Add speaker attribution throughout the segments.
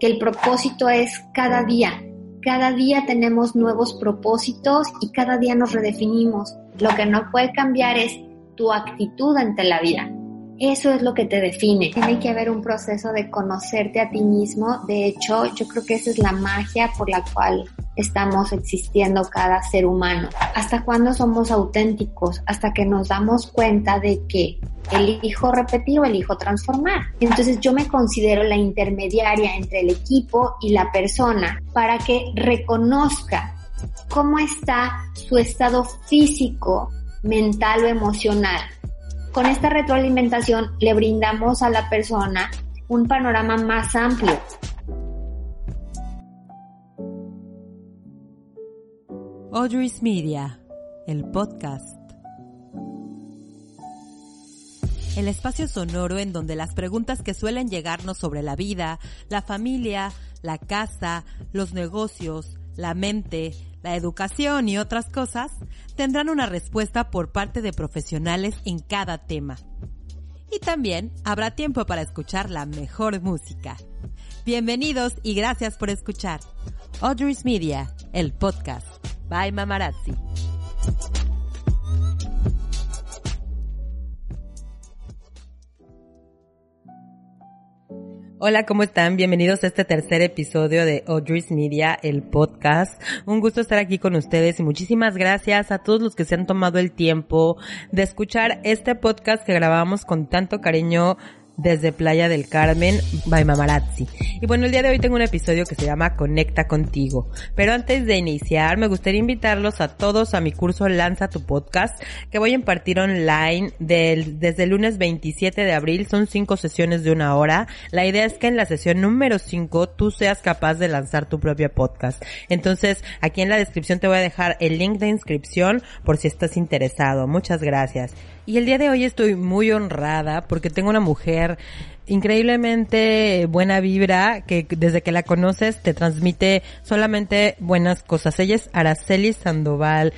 Speaker 1: que el propósito es cada día. Cada día tenemos nuevos propósitos y cada día nos redefinimos. Lo que no puede cambiar es tu actitud ante la vida. Eso es lo que te define. Tiene que haber un proceso de conocerte a ti mismo. De hecho, yo creo que esa es la magia por la cual estamos existiendo cada ser humano. ¿Hasta cuándo somos auténticos? Hasta que nos damos cuenta de que elijo repetir o elijo transformar. Entonces yo me considero la intermediaria entre el equipo y la persona para que reconozca cómo está su estado físico, mental o emocional con esta retroalimentación le brindamos a la persona un panorama más amplio.
Speaker 2: Audrey's Media, el podcast. El espacio sonoro en donde las preguntas que suelen llegarnos sobre la vida, la familia, la casa, los negocios, la mente, la educación y otras cosas tendrán una respuesta por parte de profesionales en cada tema. Y también habrá tiempo para escuchar la mejor música. Bienvenidos y gracias por escuchar. Audrey's Media, el podcast. Bye Mamarazzi. Hola, ¿cómo están? Bienvenidos a este tercer episodio de Audrey's Media, el podcast. Un gusto estar aquí con ustedes y muchísimas gracias a todos los que se han tomado el tiempo de escuchar este podcast que grabamos con tanto cariño desde Playa del Carmen by Mamarazzi. Y bueno, el día de hoy tengo un episodio que se llama Conecta contigo. Pero antes de iniciar, me gustaría invitarlos a todos a mi curso Lanza tu podcast, que voy a impartir online desde el lunes 27 de abril. Son cinco sesiones de una hora. La idea es que en la sesión número 5 tú seas capaz de lanzar tu propio podcast. Entonces, aquí en la descripción te voy a dejar el link de inscripción por si estás interesado. Muchas gracias. Y el día de hoy estoy muy honrada porque tengo una mujer increíblemente buena vibra que desde que la conoces te transmite solamente buenas cosas. Ella es Araceli Sandoval.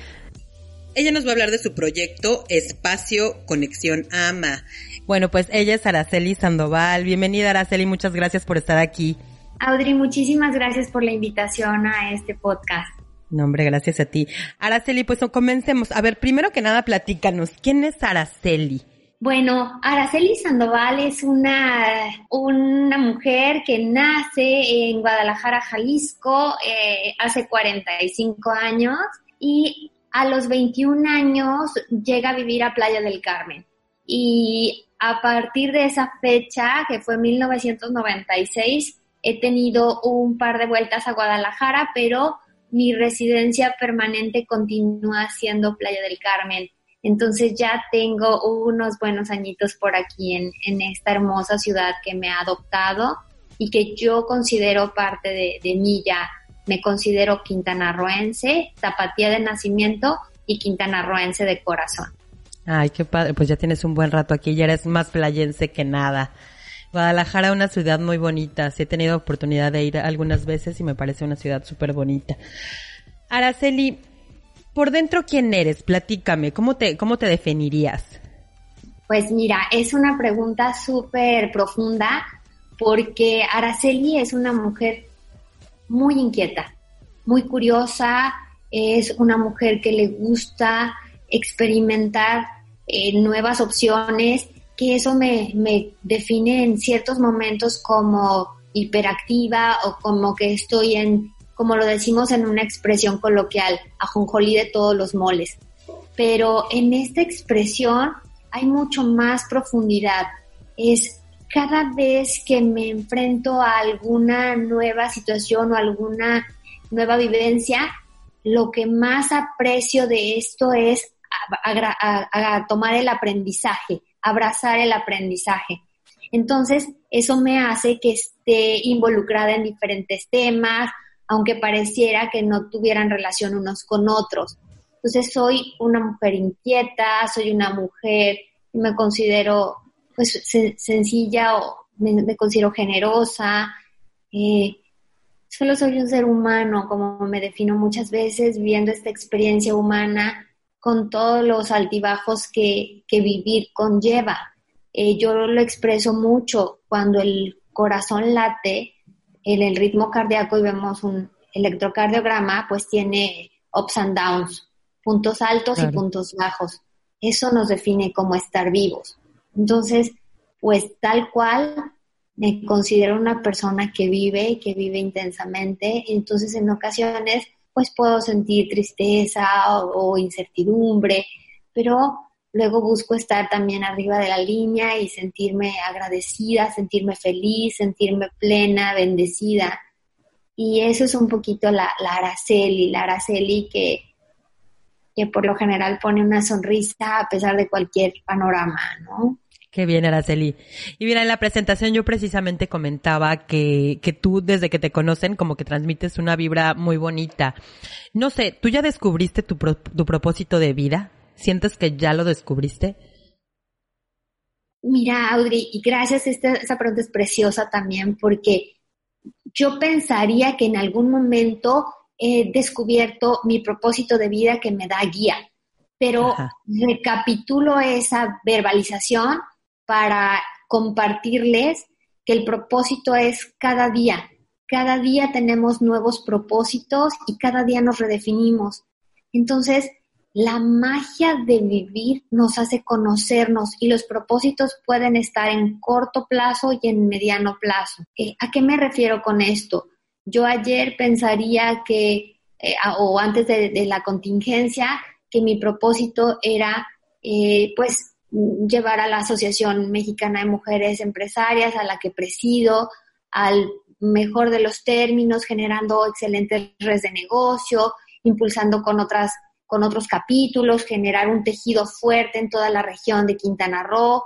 Speaker 2: Ella nos va a hablar de su proyecto Espacio Conexión Ama. Bueno, pues ella es Araceli Sandoval. Bienvenida Araceli, muchas gracias por estar aquí.
Speaker 1: Audrey, muchísimas gracias por la invitación a este podcast.
Speaker 2: No, hombre, gracias a ti. Araceli, pues comencemos. A ver, primero que nada, platícanos, ¿quién es Araceli?
Speaker 1: Bueno, Araceli Sandoval es una, una mujer que nace en Guadalajara, Jalisco, eh, hace 45 años y a los 21 años llega a vivir a Playa del Carmen. Y a partir de esa fecha, que fue 1996, he tenido un par de vueltas a Guadalajara, pero mi residencia permanente continúa siendo Playa del Carmen. Entonces ya tengo unos buenos añitos por aquí en, en esta hermosa ciudad que me ha adoptado y que yo considero parte de, de mí ya. Me considero quintanarroense, tapatía de nacimiento y quintanarroense de corazón.
Speaker 2: Ay, qué padre, pues ya tienes un buen rato aquí, ya eres más playense que nada. Guadalajara, una ciudad muy bonita. Sí he tenido oportunidad de ir algunas veces y me parece una ciudad súper bonita. Araceli, por dentro, ¿quién eres? Platícame, ¿cómo te, cómo te definirías?
Speaker 1: Pues mira, es una pregunta súper profunda porque Araceli es una mujer muy inquieta, muy curiosa, es una mujer que le gusta experimentar eh, nuevas opciones que eso me, me define en ciertos momentos como hiperactiva o como que estoy en, como lo decimos en una expresión coloquial, ajonjolí de todos los moles. Pero en esta expresión hay mucho más profundidad. Es cada vez que me enfrento a alguna nueva situación o alguna nueva vivencia, lo que más aprecio de esto es tomar el aprendizaje, abrazar el aprendizaje. Entonces, eso me hace que esté involucrada en diferentes temas, aunque pareciera que no tuvieran relación unos con otros. Entonces, soy una mujer inquieta, soy una mujer, me considero pues sencilla o me, considero generosa. Eh, solo soy un ser humano, como me defino muchas veces, viendo esta experiencia humana con todos los altibajos que, vivir conlleva. Eh, yo lo expreso mucho cuando el corazón late, en el ritmo cardíaco y vemos un electrocardiograma, pues tiene ups and downs, puntos altos y puntos bajos. Eso nos define como estar vivos. Entonces, pues tal cual me considero una persona que vive, que vive intensamente. Entonces, en ocasiones, pues puedo sentir tristeza o, incertidumbre, pero luego busco estar también arriba de la línea y sentirme agradecida, sentirme feliz, sentirme plena, bendecida. Y eso es un poquito la, la Araceli, la Araceli que, que por lo general pone una sonrisa a pesar de cualquier panorama, ¿no?
Speaker 2: Qué bien, Araceli. Y mira, en la presentación yo precisamente comentaba que, que tú desde que te conocen como que transmites una vibra muy bonita. No sé, ¿tú ya descubriste tu, tu propósito de vida? ¿Sientes que ya lo descubriste?
Speaker 1: Mira, Audrey, y gracias, esta, esa pregunta es preciosa también porque yo pensaría que en algún momento he descubierto mi propósito de vida que me da guía, pero recapitulo esa verbalización para compartirles que el propósito es cada día. Cada día tenemos nuevos propósitos y cada día nos redefinimos. Entonces, la magia de vivir nos hace conocernos y los propósitos pueden estar en corto plazo y en mediano plazo. Eh, ¿A qué me refiero con esto? Yo ayer pensaría que, eh, o antes de, la contingencia, que mi propósito era, eh, pues, llevar a la Asociación Mexicana de Mujeres Empresarias, a la que presido, al mejor de los términos, generando excelentes redes de negocio, impulsando con otras con otros capítulos, generar un tejido fuerte en toda la región de Quintana Roo,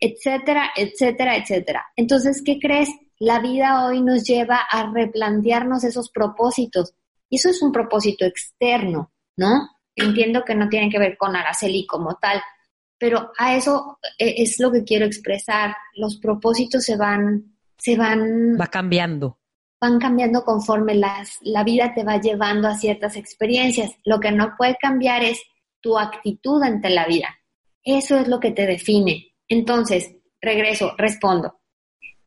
Speaker 1: etcétera, etcétera, etcétera. Entonces, ¿qué crees? La vida hoy nos lleva a replantearnos esos propósitos. Y eso es un propósito externo, ¿no? Entiendo que no tiene que ver con Araceli como tal, pero a eso eh, es lo que quiero expresar. Los propósitos se van, se van...
Speaker 2: Va cambiando.
Speaker 1: Van cambiando conforme las, la vida te va llevando a ciertas experiencias. Lo que no puede cambiar es tu actitud ante la vida. Eso es lo que te define. Entonces, regreso, respondo.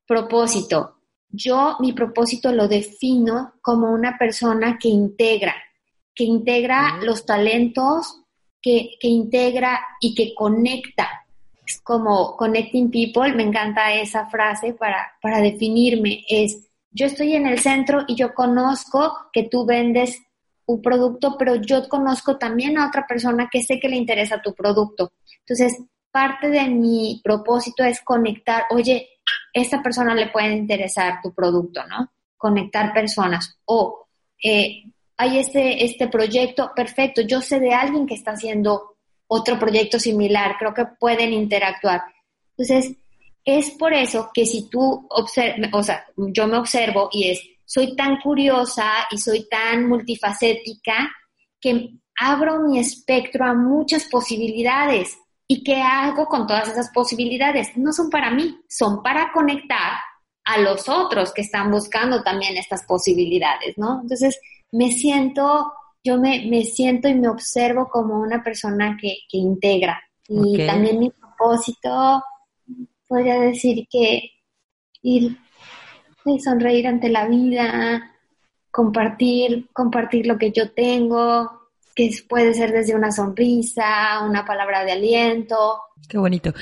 Speaker 1: Propósito. Yo mi propósito lo defino como una persona que integra, que integra los talentos, que, integra y que conecta. Como connecting people, me encanta esa frase para, para definirme. Es, yo estoy en el centro y yo conozco que tú vendes un producto, pero yo conozco también a otra persona que sé que le interesa tu producto. Entonces, parte de mi propósito es conectar, oye, esta persona le puede interesar tu producto, ¿no? Conectar personas. O eh, hay este, este proyecto, perfecto, yo sé de alguien que está haciendo otro proyecto similar, creo que pueden interactuar. Entonces, es por eso que si tú observas, o sea, yo me observo y es, soy tan curiosa y soy tan multifacética que abro mi espectro a muchas posibilidades. ¿Y qué hago con todas esas posibilidades? No son para mí, son para conectar a los otros que están buscando también estas posibilidades, ¿no? Entonces, me siento, yo me, me siento y me observo como una persona que, que integra. Y también mi propósito, podría decir que ir y sonreír ante la vida, compartir, compartir lo que yo tengo, que puede ser desde una sonrisa, una palabra de aliento.
Speaker 2: Qué bonito.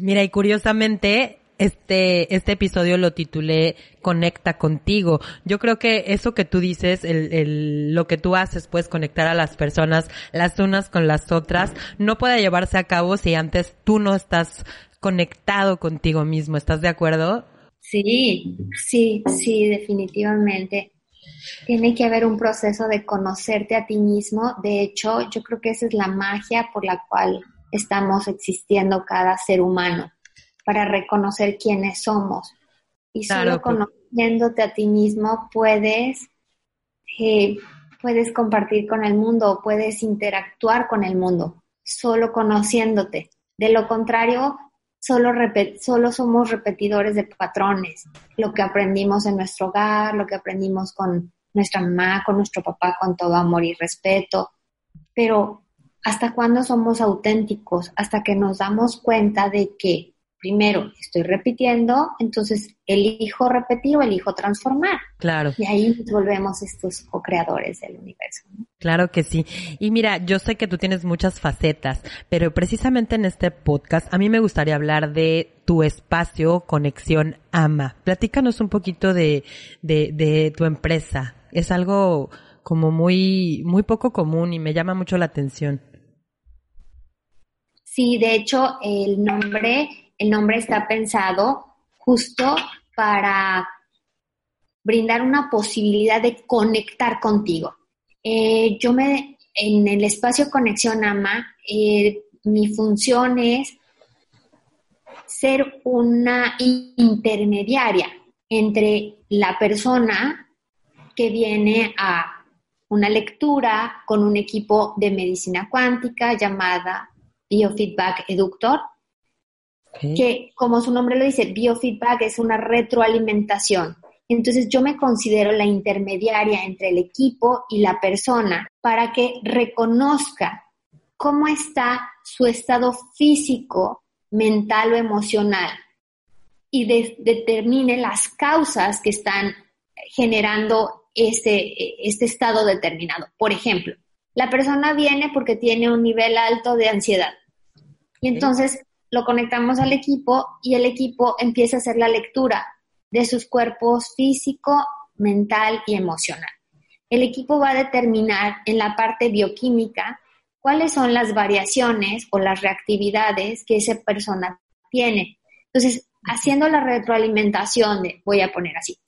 Speaker 2: Mira, y curiosamente, este, este episodio lo titulé Conecta contigo. Yo creo que eso que tú dices, el, el, lo que tú haces, pues conectar a las personas las unas con las otras, no puede llevarse a cabo si antes tú no estás conectado contigo mismo. ¿Estás de acuerdo?
Speaker 1: Sí, sí, sí, definitivamente. Tiene que haber un proceso de conocerte a ti mismo. De hecho, yo creo que esa es la magia por la cual estamos existiendo cada ser humano para reconocer quiénes somos. Y solo conociéndote a ti mismo puedes, eh, puedes compartir con el mundo, puedes interactuar con el mundo, solo conociéndote. De lo contrario, solo, solo somos repetidores de patrones, lo que aprendimos en nuestro hogar, lo que aprendimos con nuestra mamá, con nuestro papá, con todo amor y respeto. Pero ¿hasta cuándo somos auténticos? Hasta que nos damos cuenta de que primero estoy repitiendo, entonces elijo repetir o elijo transformar.
Speaker 2: Claro.
Speaker 1: Y ahí volvemos estos co-creadores del universo.
Speaker 2: Claro que sí. Y mira, yo sé que tú tienes muchas facetas, pero precisamente en este podcast a mí me gustaría hablar de tu espacio Conexión Ama. Platícanos un poquito de, de, de tu empresa. Es algo como muy, muy poco común y me llama mucho la atención.
Speaker 1: Sí, de hecho, el nombre el nombre está pensado justo para brindar una posibilidad de conectar contigo. Eh, yo me, en el espacio Conexión AMA, eh, mi función es ser una intermediaria entre la persona que viene a una lectura con un equipo de medicina cuántica llamada Biofeedback Eductor que como su nombre lo dice, biofeedback es una retroalimentación. Entonces yo me considero la intermediaria entre el equipo y la persona para que reconozca cómo está su estado físico, mental o emocional y determine las causas que están generando este, este estado determinado. Por ejemplo, la persona viene porque tiene un nivel alto de ansiedad. Y entonces lo conectamos al equipo y el equipo empieza a hacer la lectura de sus cuerpos físico, mental y emocional. El equipo va a determinar en la parte bioquímica cuáles son las variaciones o las reactividades que esa persona tiene. Entonces, haciendo la retroalimentación de, voy a poner así,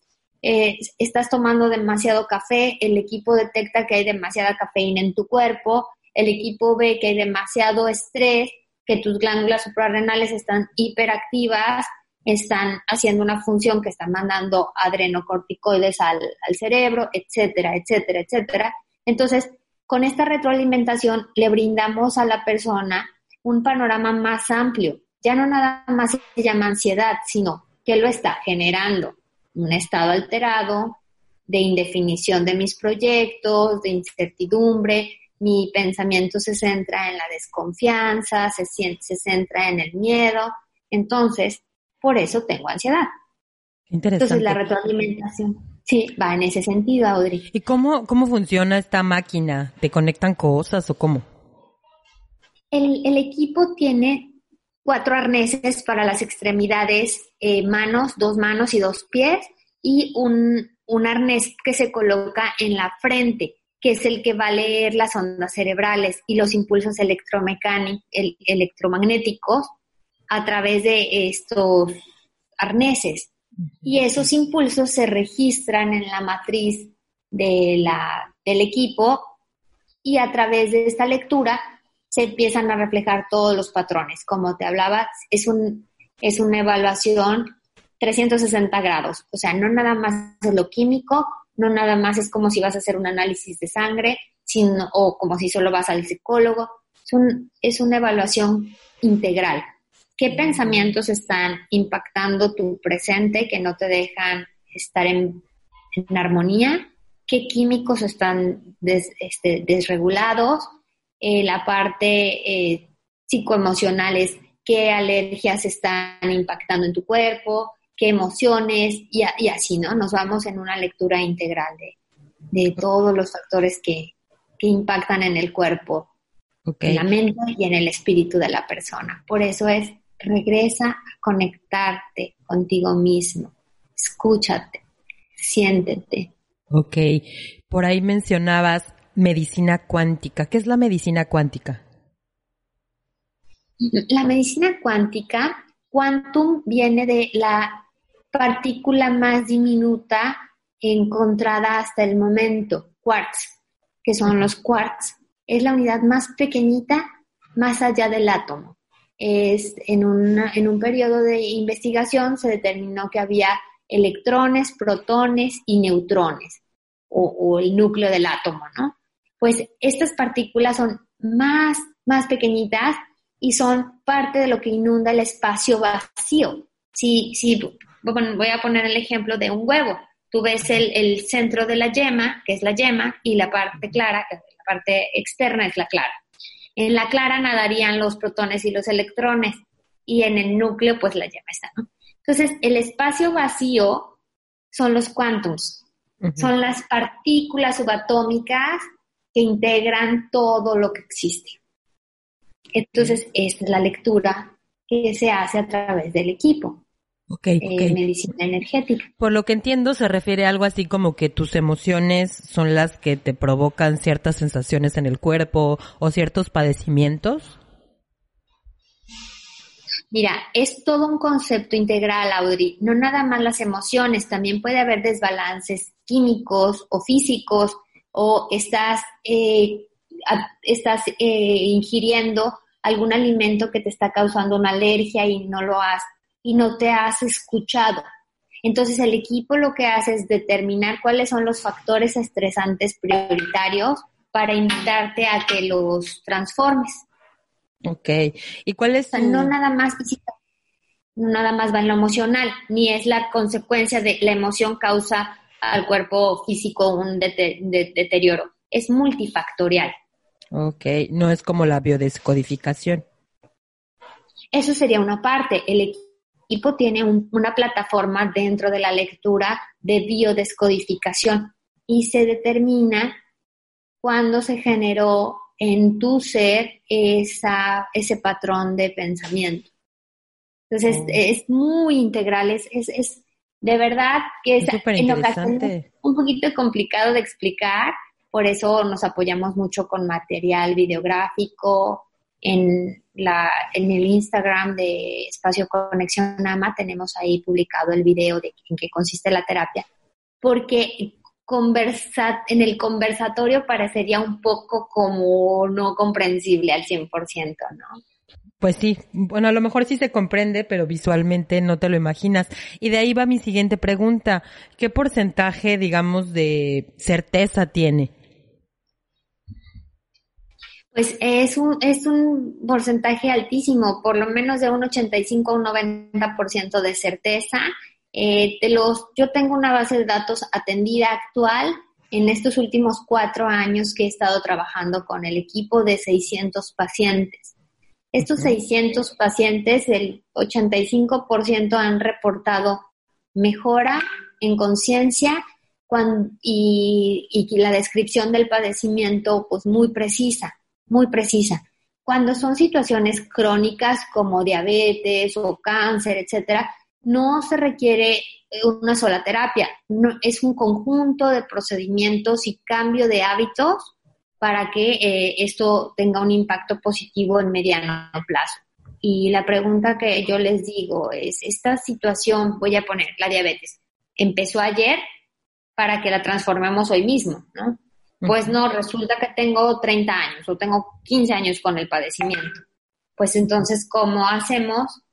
Speaker 1: eh, estás tomando demasiado café, el equipo detecta que hay demasiada cafeína en tu cuerpo, el equipo ve que hay demasiado estrés, que tus glándulas suprarrenales están hiperactivas, están haciendo una función que están mandando adrenocorticoides al, al cerebro, etcétera, etcétera, etcétera. Entonces, con esta retroalimentación le brindamos a la persona un panorama más amplio. Ya no nada más se llama ansiedad, sino que lo está generando un estado alterado de indefinición de mis proyectos, de incertidumbre, mi pensamiento se centra en la desconfianza, se, se centra en el miedo. Entonces, por eso tengo ansiedad.
Speaker 2: Interesante.
Speaker 1: Entonces, la retroalimentación, sí, va en ese sentido, Audrey.
Speaker 2: ¿Y cómo, cómo funciona esta máquina? ¿Te conectan cosas o cómo?
Speaker 1: El, el equipo tiene cuatro arneses para las extremidades, eh, manos, dos manos y dos pies, y un, un arnés que se coloca en la frente que es el que va a leer las ondas cerebrales y los impulsos electromecánicos, electromagnéticos a través de estos arneses. Y esos impulsos se registran en la matriz de la, del equipo y a través de esta lectura se empiezan a reflejar todos los patrones. Como te hablaba, es, un, es una evaluación 360 grados, o sea, no nada más es lo químico, no nada más es como si vas a hacer un análisis de sangre, sino, o como si solo vas al psicólogo. Es, una evaluación integral. ¿Qué pensamientos están impactando tu presente que no te dejan estar en, armonía? ¿Qué químicos están este, desregulados? Eh, la parte eh, psicoemocional es qué alergias están impactando en tu cuerpo, qué emociones y, así, ¿no? Nos vamos en una lectura integral de, todos los factores que, impactan en el cuerpo, en la mente y en el espíritu de la persona. Por eso es, regresa a conectarte contigo mismo, escúchate, siéntete.
Speaker 2: Ok, por ahí mencionabas medicina cuántica. ¿Qué es la medicina cuántica?
Speaker 1: La medicina cuántica, quantum viene de la partícula más diminuta encontrada hasta el momento, quarks, que son los quarks. Es la unidad más pequeñita más allá del átomo. Es, en, en un periodo de investigación se determinó que había electrones, protones y neutrones, o, o, el núcleo del átomo, ¿no? Pues estas partículas son más, más pequeñitas y son parte de lo que inunda el espacio vacío. Si, si voy a poner el ejemplo de un huevo. Tú ves el, centro de la yema, que es la yema, y la parte clara, que es la parte externa, es la clara. En la clara nadarían los protones y los electrones. y en el núcleo pues la llama está, ¿no? Entonces, el espacio vacío son los quantums, son las partículas subatómicas que integran todo lo que existe. Entonces, esta es la lectura que se hace a través del equipo.
Speaker 2: Okay,
Speaker 1: eh, medicina energética.
Speaker 2: Por lo que entiendo, se refiere a algo así como que tus emociones son las que te provocan ciertas sensaciones en el cuerpo o ciertos padecimientos.
Speaker 1: Mira, es todo un concepto integral, Audrey. No nada más las emociones, también puede haber desbalances químicos o físicos o estás, eh, estás eh, ingiriendo algún alimento que te está causando una alergia y no lo has y no te has escuchado. Entonces el equipo lo que hace es determinar cuáles son los factores estresantes prioritarios para invitarte a que los transformes.
Speaker 2: Ok. ¿Y cuál es
Speaker 1: No nada más no nada más va en lo emocional, ni es la consecuencia de la emoción causa al cuerpo físico un deterioro. Es multifactorial.
Speaker 2: Ok, no es como la biodescodificación.
Speaker 1: Eso sería una parte. El equipo tiene una plataforma dentro de la lectura de biodescodificación y se determina cuándo se generó en tu ser esa, ese patrón de pensamiento. Entonces, oh. es, muy integral, es, es, de verdad que es, en ocasiones un poquito complicado de explicar, por eso nos apoyamos mucho con material videográfico. En, la, en el Instagram de Espacio Conexión AMA tenemos ahí publicado el video de en qué consiste la terapia, porque conversa, en el conversatorio parecería un poco como no comprensible al 100%, ¿no?
Speaker 2: Pues sí, bueno, a lo mejor sí se comprende, pero visualmente no te lo imaginas. Y de ahí va mi siguiente pregunta. ¿Qué porcentaje, digamos, de certeza tiene?
Speaker 1: Pues es un, es un porcentaje altísimo, por lo menos de un 85 a un 90% de certeza. Eh, de los, yo tengo una base de datos atendida actual en estos últimos cuatro años que he estado trabajando con el equipo de 600 pacientes. Estos 600 pacientes, el 85% han reportado mejora en conciencia y, y la descripción del padecimiento pues muy precisa, muy precisa. Cuando son situaciones crónicas como diabetes o cáncer, etcétera, no se requiere una sola terapia, es un conjunto de procedimientos y cambio de hábitos para que eh, esto tenga un impacto positivo en mediano plazo. Y la pregunta que yo les digo es, esta situación, voy a poner la diabetes, empezó ayer para que la transformemos hoy mismo, ¿no? Pues no, resulta que tengo 30 años o tengo 15 años con el padecimiento. Pues entonces, ¿cómo hacemos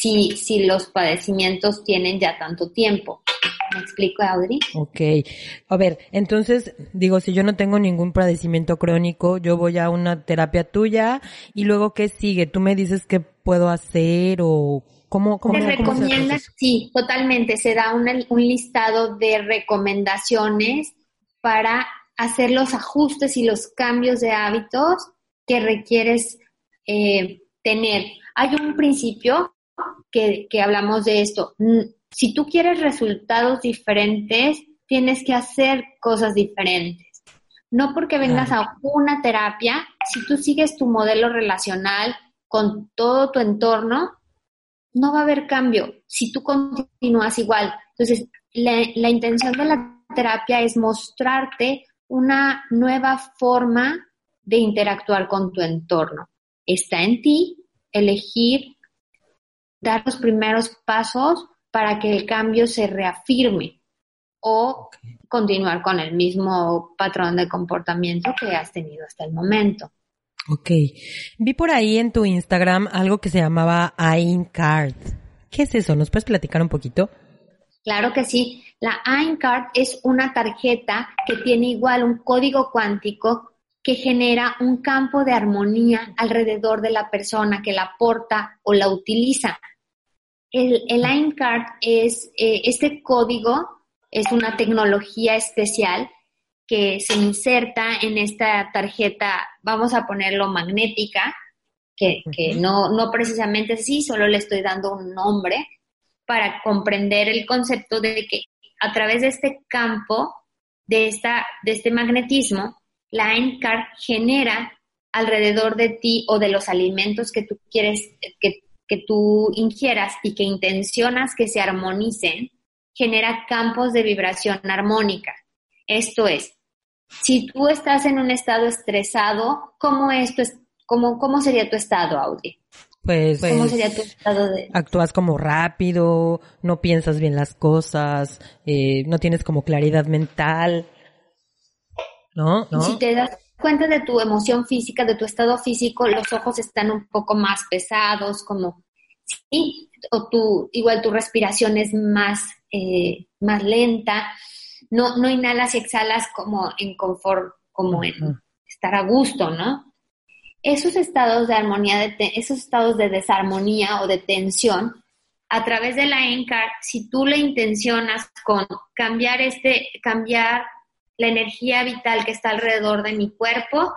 Speaker 1: si, si los padecimientos tienen ya tanto tiempo. ¿Me explico, Audrey?
Speaker 2: Ok. A ver, entonces, digo, si yo no tengo ningún padecimiento crónico, yo voy a una terapia tuya y luego, ¿qué sigue? ¿Tú me dices qué puedo hacer o cómo, cómo,
Speaker 1: Te recomiendas, sí, totalmente. Se da un listado de recomendaciones para hacer los ajustes y los cambios de hábitos que requieres eh, tener. Hay un principio que, hablamos de esto. Mm, si tú quieres resultados diferentes, tienes que hacer cosas diferentes. No porque vengas a una terapia, si tú sigues tu modelo relacional con todo tu entorno, no va a haber cambio si tú continúas igual. Entonces, la, la intención de la terapia es mostrarte una nueva forma de interactuar con tu entorno. Está en ti elegir dar los primeros pasos para que el cambio se reafirme o continuar con el mismo patrón de comportamiento que has tenido hasta el momento.
Speaker 2: Ok. Vi por ahí en tu Instagram algo que se llamaba Card. ¿Qué es eso? ¿Nos puedes platicar un poquito?
Speaker 1: Claro que sí. La Card es una tarjeta que tiene igual un código cuántico que genera un campo de armonía alrededor de la persona que la porta o la utiliza. El, el line card es, eh, este código es una tecnología especial que se inserta en esta tarjeta, vamos a ponerlo magnética, que, que no, no precisamente así, solo le estoy dando un nombre para comprender el concepto de que a través de este campo, de, esta, de este magnetismo, la NCAR genera alrededor de ti o de los alimentos que tú quieres, que, que tú ingieras y que intencionas que se armonicen, genera campos de vibración armónica. Esto es, si tú estás en un estado estresado, ¿cómo, es cómo, cómo sería tu estado, Audi?
Speaker 2: Pues,
Speaker 1: ¿Cómo sería tu estado de...?
Speaker 2: Actúas como rápido, no piensas bien las cosas, eh, no tienes como claridad mental, ¿no? ¿no?
Speaker 1: Si te das cuenta de tu emoción física, de tu estado físico, los ojos están un poco más pesados, como, sí, o tu, igual tu respiración es más, eh, más lenta, no, no inhalas y exhalas como en confort, como en estar a gusto, ¿no? Esos estados de armonía, de esos estados de desarmonía o de tensión, a través de la ENCAR, si tú le intencionas con cambiar este, cambiar la energía vital que está alrededor de mi cuerpo,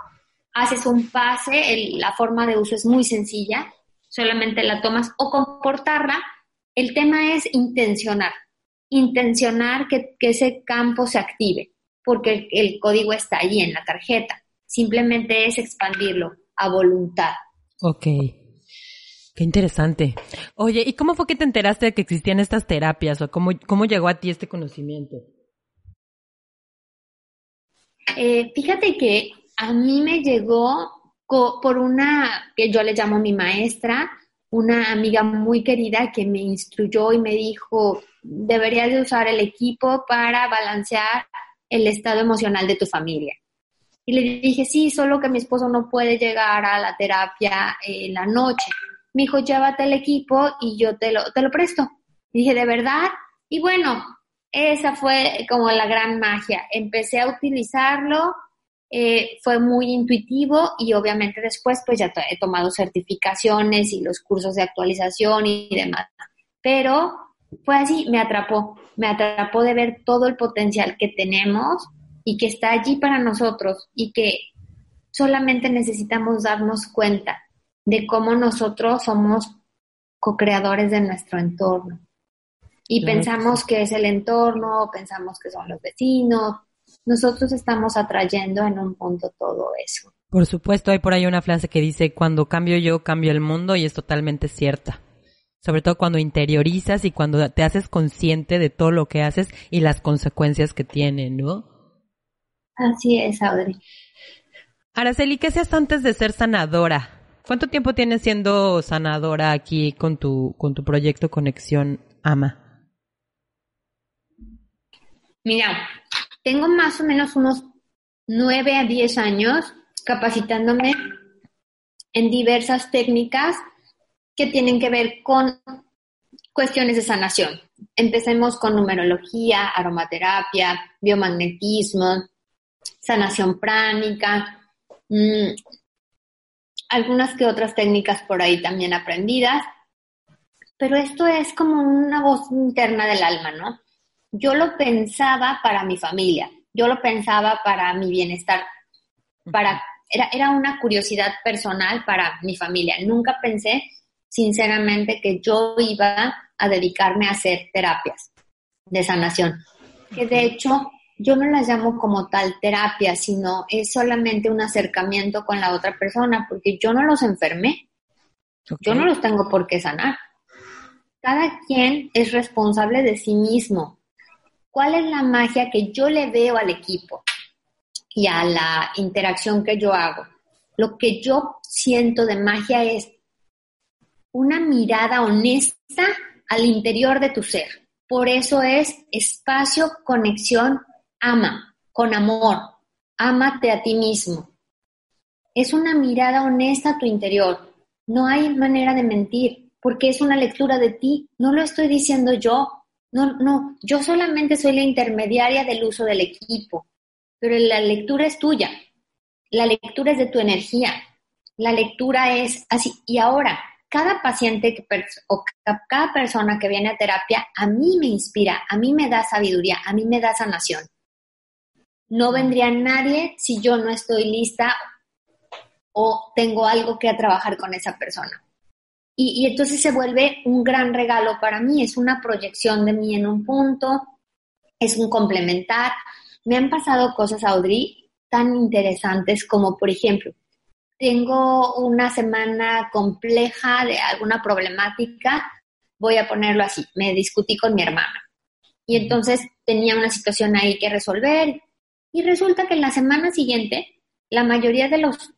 Speaker 1: haces un pase, la forma de uso es muy sencilla, solamente la tomas o comportarla. El tema es intencionar intencionar que, ese campo se active, porque el, código está ahí en la tarjeta. Simplemente es expandirlo a voluntad.
Speaker 2: Ok. Qué interesante. Oye, ¿y cómo fue que te enteraste de que existían estas terapias o cómo, cómo llegó a ti este conocimiento?
Speaker 1: Eh, fíjate que a mí me llegó por una que yo le llamo mi maestra, una amiga muy querida que me instruyó y me dijo, deberías de usar el equipo para balancear el estado emocional de tu familia. Y le dije, sí, solo que mi esposo no puede llegar a la terapia en la noche. Me dijo, llévate el equipo y yo te lo, te lo presto. Dije, ¿de verdad? Y bueno, esa fue como la gran magia. Empecé a utilizarlo, eh, fue muy intuitivo y obviamente después pues ya he tomado certificaciones y los cursos de actualización y demás. Pero fue así, me atrapó, me atrapó de ver todo el potencial que tenemos y que está allí para nosotros y que solamente necesitamos darnos cuenta de cómo nosotros somos co-creadores de nuestro entorno. Y pensamos que es el entorno, pensamos que son los vecinos, nosotros estamos atrayendo en un punto todo eso.
Speaker 2: Por supuesto, hay por ahí una frase que dice, cuando cambio yo, cambio el mundo y es totalmente cierta. Sobre todo cuando interiorizas y cuando te haces consciente de todo lo que haces y las consecuencias que tiene, ¿no?
Speaker 1: Así es, Audrey.
Speaker 2: Araceli, ¿qué seas antes de ser sanadora? ¿Cuánto tiempo tienes siendo sanadora aquí con tu, con tu proyecto Conexión Ama?
Speaker 1: Mira, tengo más o menos unos nueve a diez años capacitándome en diversas técnicas que tienen que ver con cuestiones de sanación. Empecemos con numerología, aromaterapia, biomagnetismo, sanación pránica, mm, algunas que otras técnicas por ahí también aprendidas. Pero esto es como una voz interna del alma, ¿no? yo lo pensaba para mi familia, yo lo pensaba para mi bienestar, para, era, era una curiosidad personal para mi familia. Nunca pensé, sinceramente, que yo iba a dedicarme a hacer terapias de sanación. Que de hecho, yo no las llamo como tal terapia, sino es solamente un acercamiento con la otra persona, porque yo no los enfermé. Yo no los tengo por qué sanar. Cada quien es responsable de sí mismo. ¿Cuál es la magia que yo le veo al equipo y a la interacción que yo hago? Lo que yo siento de magia es una mirada honesta al interior de tu ser. Por eso es espacio, conexión, ama, con amor. Ámate a ti mismo. Es una mirada honesta a tu interior. No hay manera de mentir, porque es una lectura de ti. No lo estoy diciendo yo, no, no, yo solamente soy la intermediaria del uso del equipo, pero la lectura es tuya, la lectura es de tu energía, la lectura es así. Y ahora, cada paciente que o cada persona que viene a terapia, a mí me inspira, a mí me da sabiduría, a mí me da sanación. No vendría nadie si yo no estoy lista o tengo algo que trabajar con esa persona. Y, y, entonces se vuelve un gran regalo para mí, es una proyección de mí en un punto, es un complementar. Me han pasado cosas, Audrey, tan interesantes como, por ejemplo, tengo una semana compleja de alguna problemática, voy a ponerlo así, me discutí con mi hermana. Y entonces tenía una situación ahí que resolver y resulta que en la semana siguiente la mayoría de los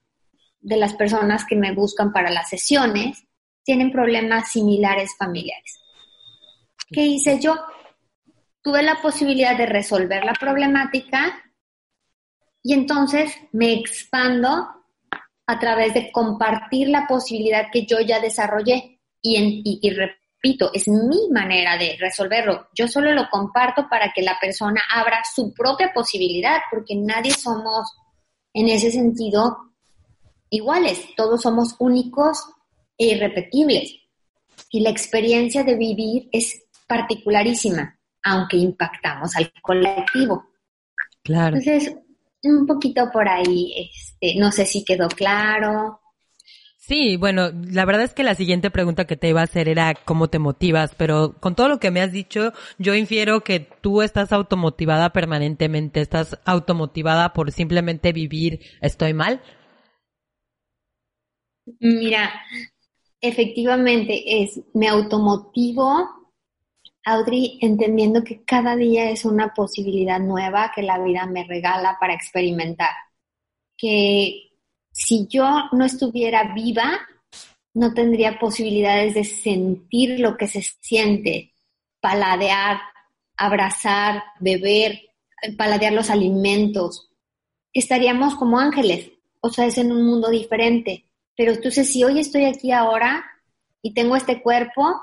Speaker 1: de las personas que me buscan para las sesiones tienen problemas similares familiares. ¿Qué hice yo? Tuve la posibilidad de resolver la problemática y entonces me expando a través de compartir la posibilidad que yo ya desarrollé y, y repito, es mi manera de resolverlo. Yo solo lo comparto para que la persona abra su propia posibilidad, porque nadie somos en ese sentido iguales, todos somos únicos e irrepetibles. Y la experiencia de vivir es particularísima, aunque impactamos al colectivo.
Speaker 2: Claro.
Speaker 1: Entonces, un poquito por ahí, este, no sé si quedó claro.
Speaker 2: Sí, bueno, la verdad es que la siguiente pregunta que te iba a hacer era cómo te motivas, pero con todo lo que me has dicho, yo infiero que tú estás automotivada permanentemente, estás automotivada por simplemente vivir, ¿estoy mal?
Speaker 1: Mira, efectivamente es, me automotivo Audrey, entendiendo que cada día es una posibilidad nueva que la vida me regala para experimentar. Que si yo no estuviera viva, no tendría posibilidades de sentir lo que se siente, paladear, abrazar, beber, paladear los alimentos. Estaríamos como ángeles, o sea, es en un mundo diferente. Pero entonces, si hoy estoy aquí ahora y tengo este cuerpo,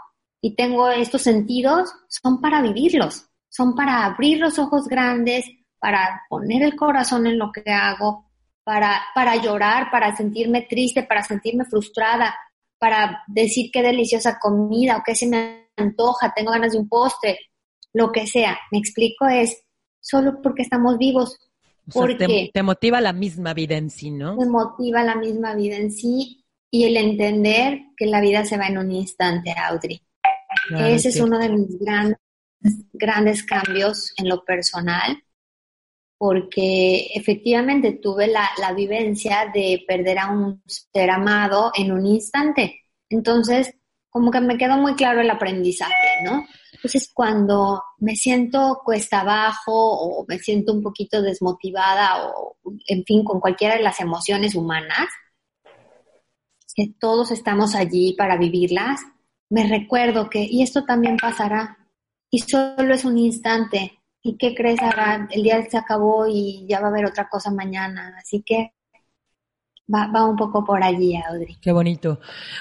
Speaker 1: y tengo estos sentidos son para vivirlos, son para abrir los ojos grandes, para poner el corazón en lo que hago, para, para llorar, para sentirme triste, para sentirme frustrada, para decir qué deliciosa comida o qué se me antoja, tengo ganas de un postre, lo que sea. Me explico es solo porque estamos vivos. porque
Speaker 2: te, motiva la misma vida en sí, ¿no?
Speaker 1: Me motiva la misma vida en sí y el entender que la vida se va en un instante, Audrey. Ese es uno de mis grandes, grandes cambios en lo personal, porque efectivamente tuve la, la vivencia de perder a un ser amado en un instante. Entonces, como que me quedó muy claro el aprendizaje, ¿no? Entonces, cuando me siento cuesta abajo o me siento un poquito desmotivada o, en fin, con cualquiera de las emociones humanas, que todos estamos allí para vivirlas, me recuerdo que, y esto también pasará, y solo es un instante, ¿y qué crees, ahora El día se acabó y ya va a haber otra cosa mañana, así que va, va un poco por allí, Audrey.
Speaker 2: Qué bonito.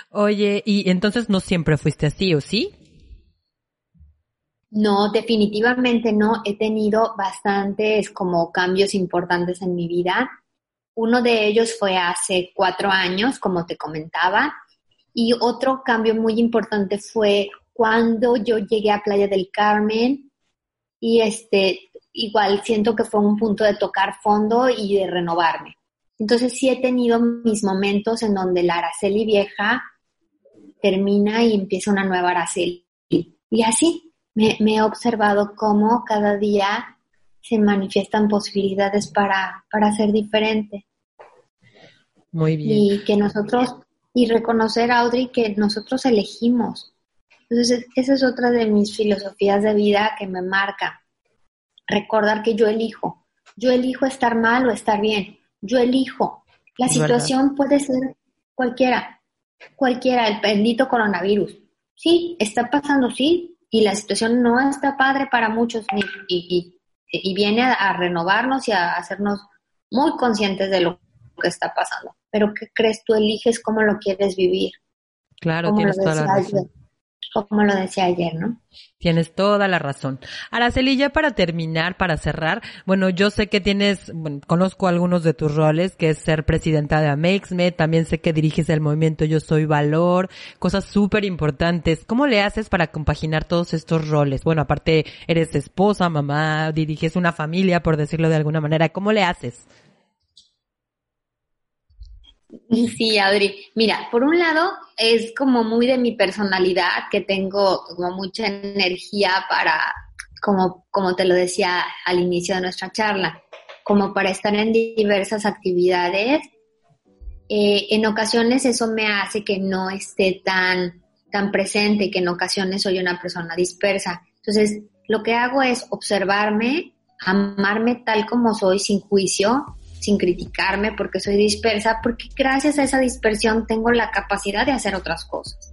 Speaker 2: Oye, ¿y entonces no siempre fuiste así, o sí?
Speaker 1: No, definitivamente no. He tenido bastantes como cambios importantes en mi vida. Uno de ellos fue hace cuatro años, como te comentaba. Y otro cambio muy importante fue cuando yo llegué a Playa del Carmen y este, igual siento que fue un punto de tocar fondo y de renovarme. Entonces sí he tenido mis momentos en donde la Araceli vieja termina y empieza una nueva Araceli. Y así me, me he observado cómo cada día se manifiestan posibilidades para, para ser diferente.
Speaker 2: Muy bien.
Speaker 1: Y que nosotros y reconocer, Audrey, que nosotros elegimos. Entonces, esa es otra de mis filosofías de vida que me marca. Recordar que yo elijo. Yo elijo estar mal o estar bien. Yo elijo. La situación puede ser cualquiera. Cualquiera, el bendito coronavirus. Sí, está pasando, sí, y la situación no está padre para muchos y, y viene a renovarnos y a hacernos muy conscientes de lo que está pasando pero ¿qué crees? Tú eliges cómo lo quieres vivir.
Speaker 2: Claro, tienes toda la razón.
Speaker 1: Como lo decía ayer, ¿no?
Speaker 2: Tienes toda la razón. Araceli, ya para terminar, para cerrar, bueno, yo sé que tienes, bueno, conozco algunos de tus roles, que es ser presidenta de Amexme, también sé que diriges el movimiento Yo Soy Valor, cosas súper importantes. ¿Cómo le haces para compaginar todos estos roles? Bueno, aparte, eres esposa, mamá, diriges una familia, por decirlo de alguna manera. ¿Cómo le haces?
Speaker 1: Sí, Adri. Mira, por un lado es como muy de mi personalidad, que tengo mucha energía para, como, como te lo decía al inicio de nuestra charla, como para estar en diversas actividades. Eh, en ocasiones eso me hace que no esté tan, tan presente, que en ocasiones soy una persona dispersa. Entonces, lo que hago es observarme, amarme tal como soy, sin juicio, sin criticarme porque soy dispersa, porque gracias a esa dispersión tengo la capacidad de hacer otras cosas.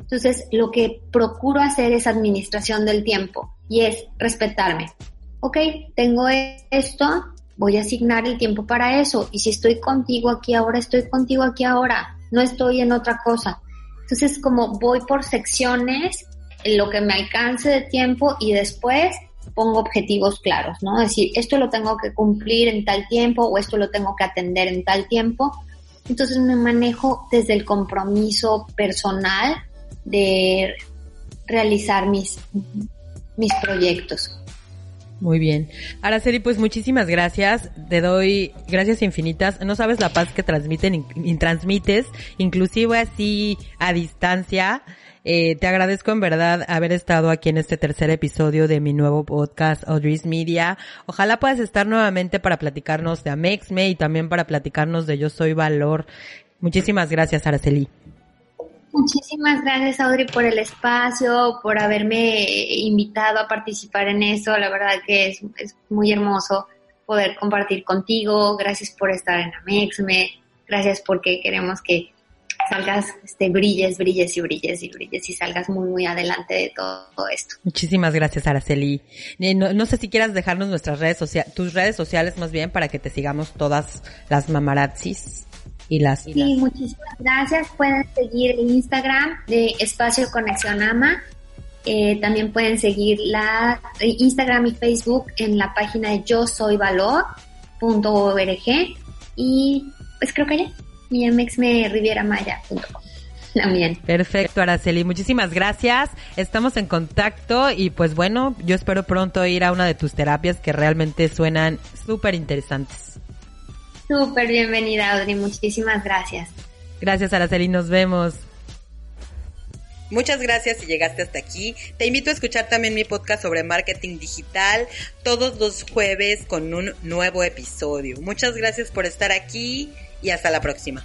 Speaker 1: Entonces, lo que procuro hacer es administración del tiempo y es respetarme. Ok, tengo esto, voy a asignar el tiempo para eso. Y si estoy contigo aquí ahora, estoy contigo aquí ahora, no estoy en otra cosa. Entonces, como voy por secciones, en lo que me alcance de tiempo y después pongo objetivos claros, ¿no? Es decir, esto lo tengo que cumplir en tal tiempo o esto lo tengo que atender en tal tiempo. Entonces me manejo desde el compromiso personal de realizar mis, mis proyectos.
Speaker 2: Muy bien. Araceli, pues muchísimas gracias. Te doy gracias infinitas. No sabes la paz que transmiten y transmites, inclusive así a distancia. Eh, te agradezco en verdad haber estado aquí en este tercer episodio de mi nuevo podcast Audrey's Media. Ojalá puedas estar nuevamente para platicarnos de Amexme y también para platicarnos de Yo Soy Valor. Muchísimas gracias, Araceli.
Speaker 1: Muchísimas gracias, Audrey, por el espacio, por haberme invitado a participar en eso. La verdad que es, es muy hermoso poder compartir contigo. Gracias por estar en Amexme. Gracias porque queremos que salgas, este, brilles, brilles y brilles y brilles y salgas muy, muy adelante de todo, esto.
Speaker 2: Muchísimas gracias, Araceli. Eh, no, sé si quieras dejarnos nuestras redes sociales, tus redes sociales más bien para que te sigamos todas las mamarazzis y las...
Speaker 1: sí, muchísimas gracias. Pueden seguir el Instagram de Espacio Conexión Ama. Eh, también pueden seguir la eh, Instagram y Facebook en la página de yo soy valor.org y pues creo que ya mi amexmerivieramaya.com. También.
Speaker 2: Perfecto, Araceli. Muchísimas gracias. Estamos en contacto y pues bueno, yo espero pronto ir a una de tus terapias que realmente suenan súper interesantes.
Speaker 1: Súper bienvenida, Audrey. Muchísimas gracias.
Speaker 2: Gracias, Araceli. Nos vemos. Muchas gracias si llegaste hasta aquí. Te invito a escuchar también mi podcast sobre marketing digital todos los jueves con un nuevo episodio. Muchas gracias por estar aquí y hasta la próxima.